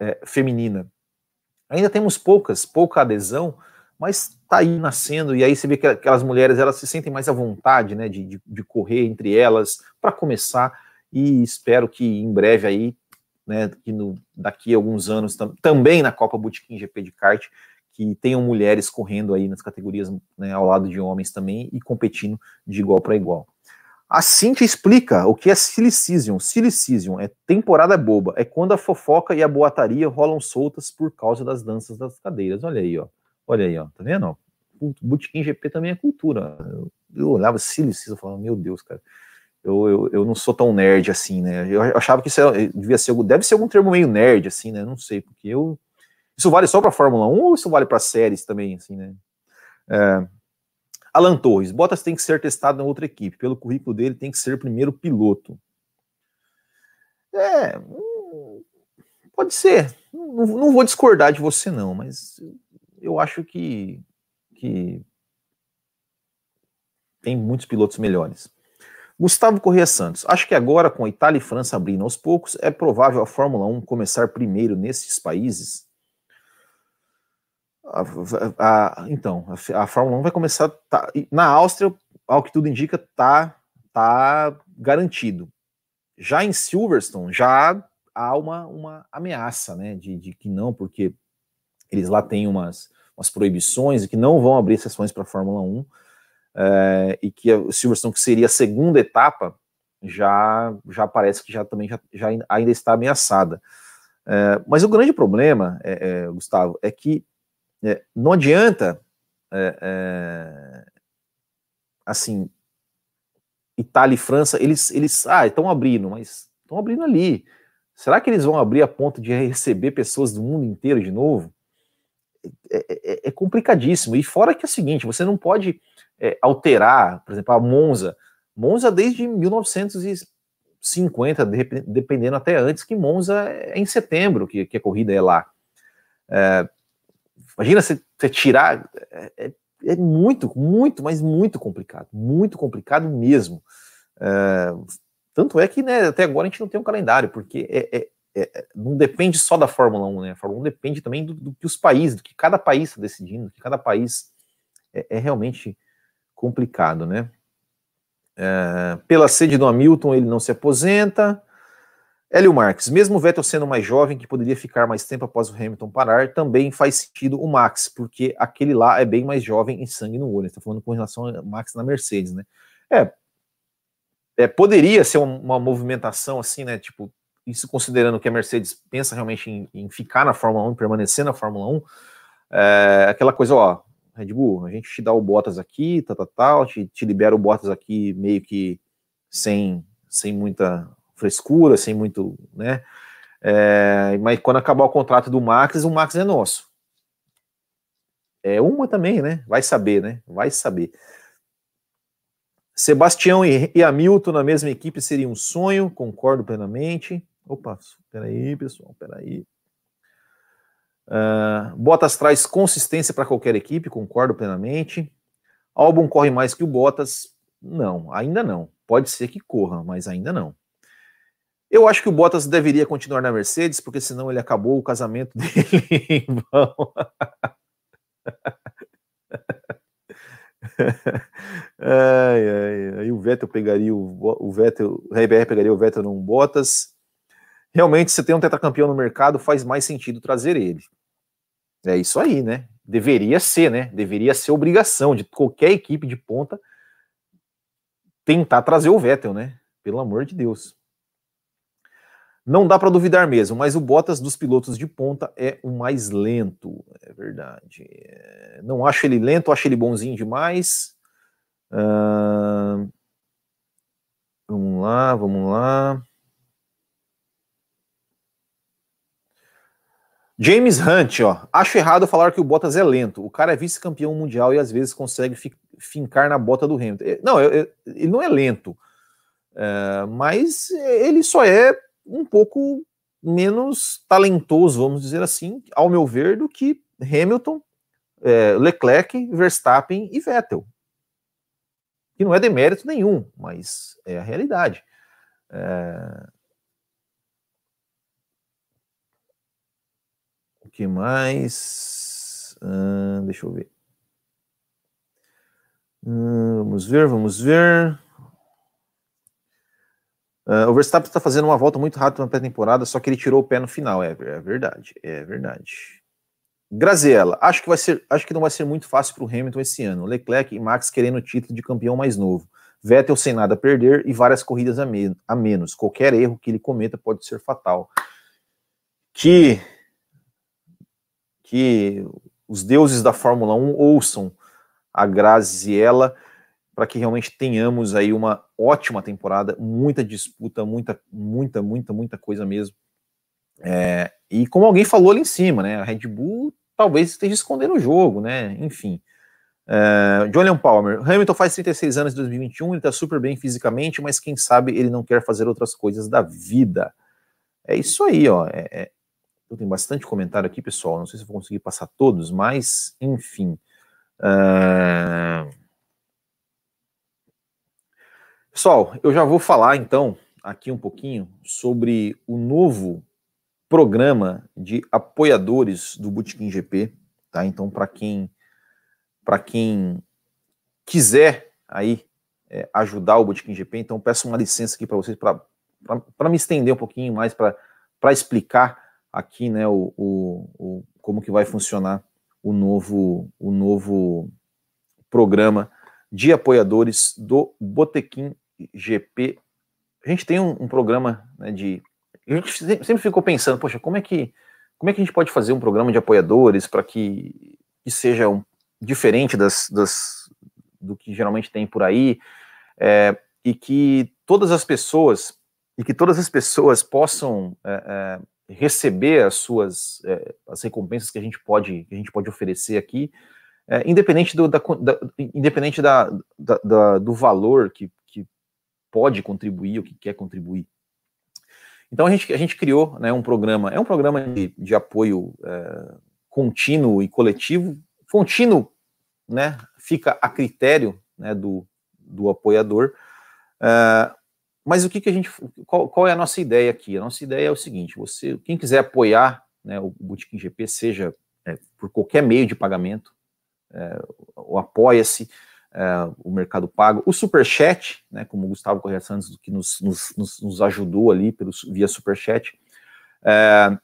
é, feminina. Ainda temos poucas, pouca adesão, mas está aí nascendo, e aí você vê que aquelas mulheres elas se sentem mais à vontade né, de, de, de correr entre elas para começar, e espero que em breve aí, né, que no, daqui a alguns anos, tam, também na Copa Botequim GP de kart, que tenham mulheres correndo aí nas categorias né, ao lado de homens também e competindo de igual para igual. A Cintia explica o que é silicísium. Silicísium é temporada boba, é quando a fofoca e a boataria rolam soltas por causa das danças das cadeiras. Olha aí, ó. Olha aí, ó. Tá vendo? Bootkin GP também é cultura. Eu, eu olhava Silicis e falava, meu Deus, cara, eu, eu, eu não sou tão nerd assim, né? Eu achava que isso devia ser, deve ser algum termo meio nerd, assim, né? Não sei, porque eu. Isso vale só para Fórmula 1 ou isso vale para séries também, assim, né? É, Alan Torres, Bottas tem que ser testado na outra equipe. Pelo currículo dele, tem que ser primeiro piloto. É, hum, pode ser. Não, não vou discordar de você, não, mas eu acho que, que tem muitos pilotos melhores. Gustavo Corrêa Santos, acho que agora com a Itália e França abrindo aos poucos, é provável a Fórmula 1 começar primeiro nesses países? A, a, então, a, a, Fórmula 1 vai começar. Tá, na Áustria, ao que tudo indica, tá, tá garantido. Já em Silverstone, já há uma, uma ameaça, né? De, de que não, porque eles lá têm umas, umas proibições e que não vão abrir sessões para a Fórmula 1 é, e que o Silverstone, que seria a segunda etapa, já, já parece que já também já, já ainda está ameaçada. É, mas o grande problema, é, Gustavo, é que não adianta assim Itália e França, eles, eles ah, estão abrindo, mas estão abrindo ali. Será que eles vão abrir a ponto de receber pessoas do mundo inteiro de novo? É, é, é complicadíssimo. E fora que é o seguinte, você não pode é, alterar, por exemplo, a Monza. Monza desde 1950, dependendo até antes, que Monza é em setembro que, que a corrida é lá. É, imagina você, você tirar. É, é, é, muito, muito, mas muito complicado. Muito complicado mesmo. É, tanto é que né, até agora a gente não tem um calendário, porque é, é, não depende só da Fórmula 1, né? A Fórmula 1 depende também do, do que os países, do que cada país está decidindo, do que cada país é, realmente complicado, né? É, pela sede do Hamilton, ele não se aposenta. Hélio Marques, mesmo o Vettel sendo mais jovem, que poderia ficar mais tempo após o Hamilton parar, também faz sentido o Max, porque aquele lá é bem mais jovem em sangue no olho. Está falando com relação ao Max na Mercedes, né? É, é poderia ser uma, uma, movimentação assim, né? Tipo, isso considerando que a Mercedes pensa realmente em, em ficar na Fórmula 1, permanecer na Fórmula 1, é, aquela coisa, ó, Red Bull, a gente te dá o Bottas aqui, tal, tal, tal, te, te libera o Bottas aqui meio que sem, sem muita frescura, sem muito, né? É, mas quando acabar o contrato do Max, o Max é nosso. É uma também, né? Vai saber, né? Vai saber. Sebastião e, e Hamilton na mesma equipe seria um sonho, concordo plenamente. Opa, peraí, pessoal, peraí. Uh, Bottas traz consistência para qualquer equipe, concordo plenamente. Albon corre mais que o Bottas? Não, ainda não. Pode ser que corra, mas ainda não. Eu acho que o Bottas deveria continuar na Mercedes, porque senão ele acabou o casamento (laughs) dele em vão. ai, ai, o Vettel pegaria o, o Vettel, o RBR pegaria o Vettel num Bottas realmente, se tem um tetracampeão no mercado, faz mais sentido trazer ele. É isso aí, né? Deveria ser, né? Deveria ser obrigação de qualquer equipe de ponta tentar trazer o Vettel, né? Pelo amor de Deus. Não dá para duvidar mesmo, mas o Bottas dos pilotos de ponta é o mais lento, é verdade. É... Não acho ele lento, acho ele bonzinho demais. Uh... Vamos lá, vamos lá. James Hunt, ó. Acho errado falar que o Bottas é lento. O cara é vice-campeão mundial e às vezes consegue fincar na bota do Hamilton. Não, ele não é lento, é, mas ele só é um pouco menos talentoso, vamos dizer assim, ao meu ver, do que Hamilton, é, Leclerc, Verstappen e Vettel. Que não é demérito nenhum, mas é a realidade. É, que mais? Deixa eu ver. Vamos ver, vamos ver. Ah, o Verstappen está fazendo uma volta muito rápida na pré-temporada, só que ele tirou o pé no final. É, é verdade, é verdade. Graziella, acho que vai ser, acho que não vai ser muito fácil para o Hamilton esse ano. Leclerc e Max querendo o título de campeão mais novo. Vettel sem nada a perder e várias corridas a, me a menos. Qualquer erro que ele cometa pode ser fatal. Que que os deuses da Fórmula 1 ouçam a Graziella, para que realmente tenhamos aí uma ótima temporada, muita disputa, muita, muita, muita, muita coisa mesmo. É, e como alguém falou ali em cima, né? A Red Bull talvez esteja escondendo o jogo, né? Enfim. Uh, Julian Palmer, Hamilton faz 36 anos em 2021, ele está super bem fisicamente, mas quem sabe ele não quer fazer outras coisas da vida. É isso aí, ó. É, tenho bastante comentário aqui, pessoal. Não sei se vou conseguir passar todos, mas enfim. Uh... Pessoal, eu já vou falar então aqui um pouquinho sobre o novo programa de apoiadores do Bootkin GP, tá? Então, para quem para quem quiser aí é, ajudar o Botequim GP, então peço uma licença aqui para vocês para me estender um pouquinho mais para explicar aqui né, o, o, o, como que vai funcionar o novo, o novo programa de apoiadores do Botequim GP. A gente tem um, um programa né, de. A gente sempre ficou pensando, poxa, como é que como é que a gente pode fazer um programa de apoiadores para que, que seja um diferente das, das, do que geralmente tem por aí, é, e que todas as pessoas e que todas as pessoas possam é, é, receber as suas é, as recompensas que a gente pode que a gente pode oferecer aqui, é, independente do da, da independente da, da, do valor que, que pode contribuir ou que quer contribuir. Então a gente, a gente criou né, um programa, é um programa de, de apoio é, contínuo e coletivo, contínuo né, fica a critério né, do, do apoiador. Uh, mas o que, que a gente. Qual, qual, é a nossa ideia aqui? A nossa ideia é o seguinte: você, quem quiser apoiar né, o Bootkin GP, seja é, por qualquer meio de pagamento, é, o Apoia-se, é, o Mercado Pago, o Superchat, né, como o Gustavo Correia Santos, que nos, nos, nos, ajudou ali pelo, via Superchat. É,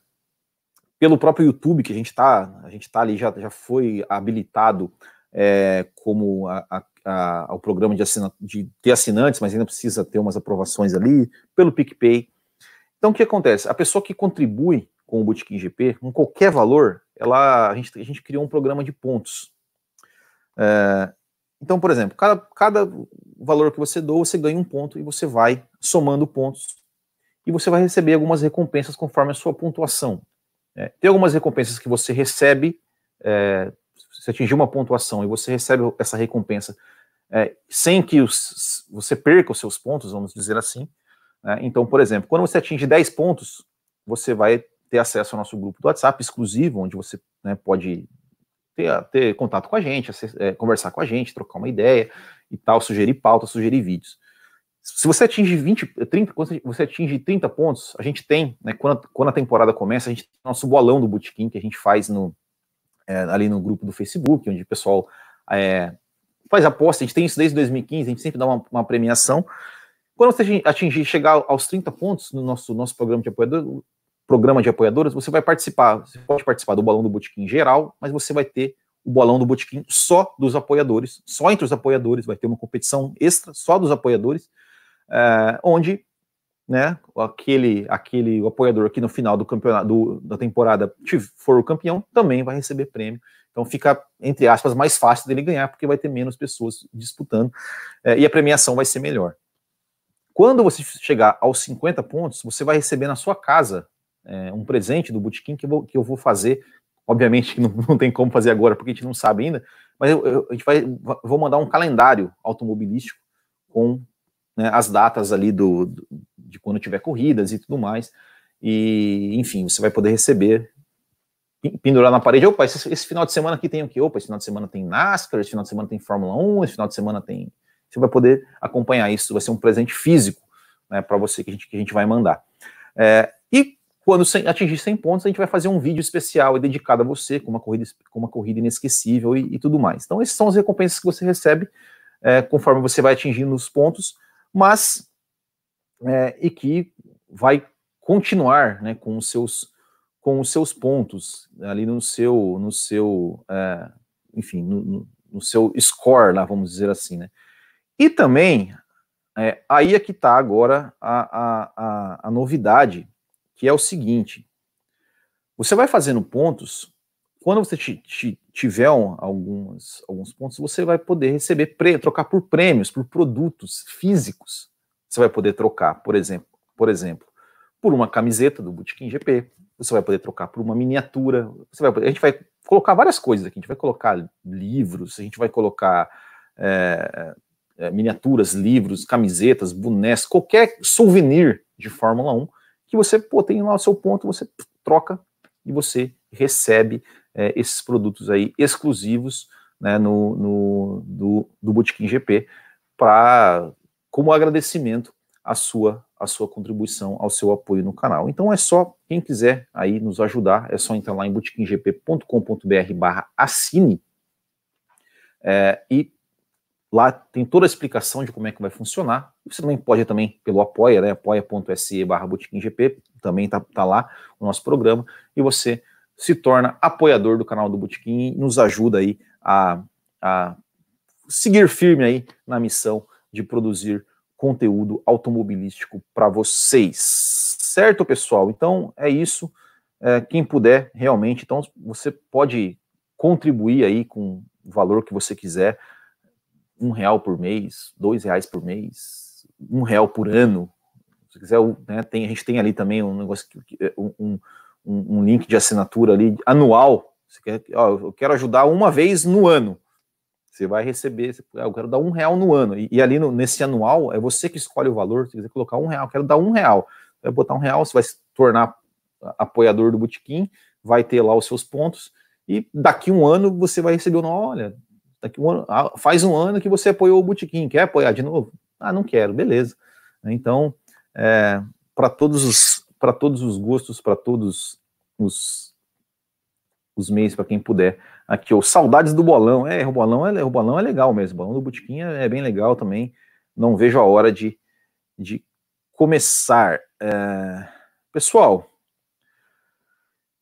pelo próprio YouTube, que a gente está, tá ali, já, já foi habilitado é, como a, a, o programa de, assina, de assinantes, mas ainda precisa ter umas aprovações ali, pelo PicPay. Então, o que acontece? A pessoa que contribui com o Bootkin GP, com qualquer valor, ela, a, gente, a gente criou um programa de pontos. É, então, por exemplo, cada, cada valor que você doa, você ganha um ponto e você vai somando pontos e você vai receber algumas recompensas conforme a sua pontuação. É, tem algumas recompensas que você recebe é, você atingir uma pontuação e você recebe essa recompensa é, sem que os, você perca os seus pontos, vamos dizer assim. Né? Então, por exemplo, quando você atinge 10 pontos, você vai ter acesso ao nosso grupo do WhatsApp exclusivo, onde você né, pode ter, ter, contato com a gente, é, conversar com a gente, trocar uma ideia e tal, sugerir pauta, sugerir vídeos. Se você atinge 20, 30, quando você atinge 30 pontos, a gente tem, né, quando, a, quando a temporada começa, a gente tem nosso bolão do Bootkin que a gente faz no, é, ali no grupo do Facebook, onde o pessoal é, faz aposta, a gente tem isso desde 2015, a gente sempre dá uma, uma premiação. Quando você atingir, chegar aos 30 pontos no nosso, nosso programa de apoiador, programa de apoiadores, você vai participar, você pode participar do bolão do Botequim geral, mas você vai ter o bolão do Botequim só dos apoiadores, só entre os apoiadores, vai ter uma competição extra só dos apoiadores, é, onde né, aquele, aquele apoiador que no final do campeonato do, da temporada for o campeão também vai receber prêmio. Então fica, entre aspas, mais fácil dele ganhar, porque vai ter menos pessoas disputando é, e a premiação vai ser melhor. Quando você chegar aos 50 pontos, você vai receber na sua casa é, um presente do Botequim que, que eu vou fazer. Obviamente que não, (laughs) não, tem como fazer agora, porque a gente não sabe ainda, mas eu, eu, a gente vai vou mandar um calendário automobilístico com né, as datas ali do, de quando tiver corridas e tudo mais. E, enfim, você vai poder receber, pendurar na parede. Opa, esse, esse, final de semana aqui tem o quê? Opa, esse final de semana tem NASCAR, esse final de semana tem Fórmula 1, esse final de semana tem. Você vai poder acompanhar isso, vai ser um presente físico né, para você que a, gente, que a gente vai mandar. É, e quando atingir 100 pontos, a gente vai fazer um vídeo especial e dedicado a você, com uma corrida, com uma corrida inesquecível e, e tudo mais. Então, essas são as recompensas que você recebe é, conforme você vai atingindo os pontos mas é, e que vai continuar né, com os seus com os seus pontos ali no seu no seu é, enfim no, no, seu score lá vamos dizer assim né e também é, aí é que está agora a, a, a, a novidade que é o seguinte você vai fazendo pontos quando você tiver alguns, alguns pontos, você vai poder receber, trocar por prêmios, por produtos físicos. Você vai poder trocar, por exemplo, por exemplo, por uma camiseta do Bootkin GP, você vai poder trocar por uma miniatura, você vai a gente vai colocar várias coisas aqui, a gente vai colocar livros, a gente vai colocar é, é, miniaturas, livros, camisetas, bonés, qualquer souvenir de Fórmula 1 que você pô, tem lá o seu ponto, você troca e você recebe é, esses produtos aí exclusivos né, no, no, do, do Bootkin GP para como agradecimento à sua, à sua contribuição, ao seu apoio no canal. Então é só, quem quiser aí nos ajudar, é só entrar lá em bootkinGP.com.br barra assine é, e lá tem toda a explicação de como é que vai funcionar. Você também pode também pelo apoia, né, apoia.se barra também tá, tá lá o nosso programa, e você se torna apoiador do canal do Botequim e nos ajuda aí a, a seguir firme aí na missão de produzir conteúdo automobilístico para vocês. Certo, pessoal? Então é isso. É, quem puder, realmente, então você pode contribuir aí com o valor que você quiser, um real por mês, dois reais por mês, um real por ano. Se quiser, né, tem, a gente tem ali também um negócio, um, um, um link de assinatura ali anual. Você quer, ó, eu quero ajudar uma vez no ano. Você vai receber, ah, eu quero dar um real no ano. E, e ali no, nesse anual, é você que escolhe o valor. Se quiser colocar um real, quero dar um real. Vai botar um real, você vai se tornar apoiador do Botequim, vai ter lá os seus pontos. E daqui um ano você vai receber, olha, daqui um ano, ah, faz um ano que você apoiou o Botequim, quer apoiar de novo? Ah, não quero, beleza. Então, é, para todos os para todos os gostos, para todos os, os meios, para quem puder. Aqui, o Saudades do Bolão. É, o Bolão é, o bolão é legal mesmo. O Bolão do Botiquim é, é bem legal também. Não vejo a hora de, de começar. É... Pessoal,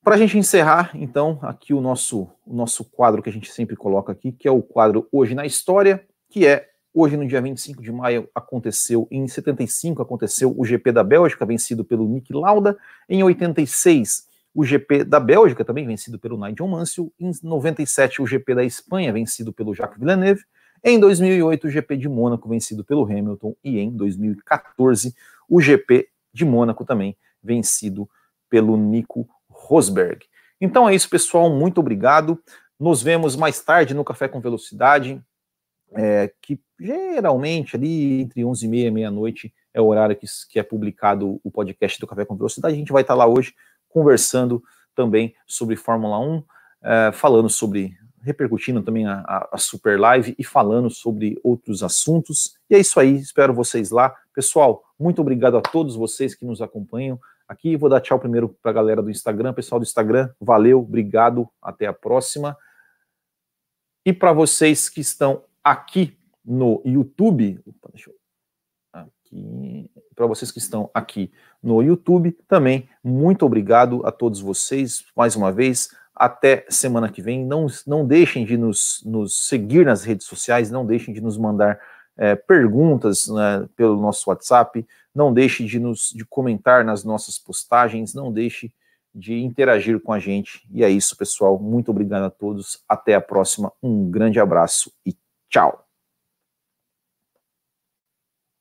para a gente encerrar, então, aqui o nosso, o nosso quadro que a gente sempre coloca aqui, que é o quadro Hoje na História, que é Hoje, no dia 25 de maio, aconteceu, em 75 aconteceu o GP da Bélgica, vencido pelo Nick Lauda. Em 86, o GP da Bélgica, também vencido pelo Nigel Mansell. Em 97, o GP da Espanha, vencido pelo Jacques Villeneuve. Em 2008, o GP de Mônaco, vencido pelo Hamilton. E em 2014, o GP de Mônaco também, vencido pelo Nico Rosberg. Então é isso, pessoal. Muito obrigado. Nos vemos mais tarde no Café com Velocidade é, que geralmente ali entre 11 e meia e meia-noite é o horário que, que é publicado o podcast do Café com Velocidade. A gente vai estar lá hoje conversando também sobre Fórmula 1, é, falando sobre, repercutindo também a, a, Super Live e falando sobre outros assuntos. E é isso aí, espero vocês lá. Pessoal, muito obrigado a todos vocês que nos acompanham aqui. Vou dar tchau primeiro para a galera do Instagram. Pessoal do Instagram, valeu, obrigado, até a próxima. E para vocês que estão aqui no YouTube, opa, deixa eu, aqui, para vocês que estão aqui no YouTube, também muito obrigado a todos vocês, mais uma vez, até semana que vem, não, não deixem de nos, nos seguir nas redes sociais, não deixem de nos mandar é, perguntas né, pelo nosso WhatsApp, não deixe de nos de comentar nas nossas postagens, não deixe de interagir com a gente. E é isso, pessoal. Muito obrigado a todos. Até a próxima. Um grande abraço e Tchau.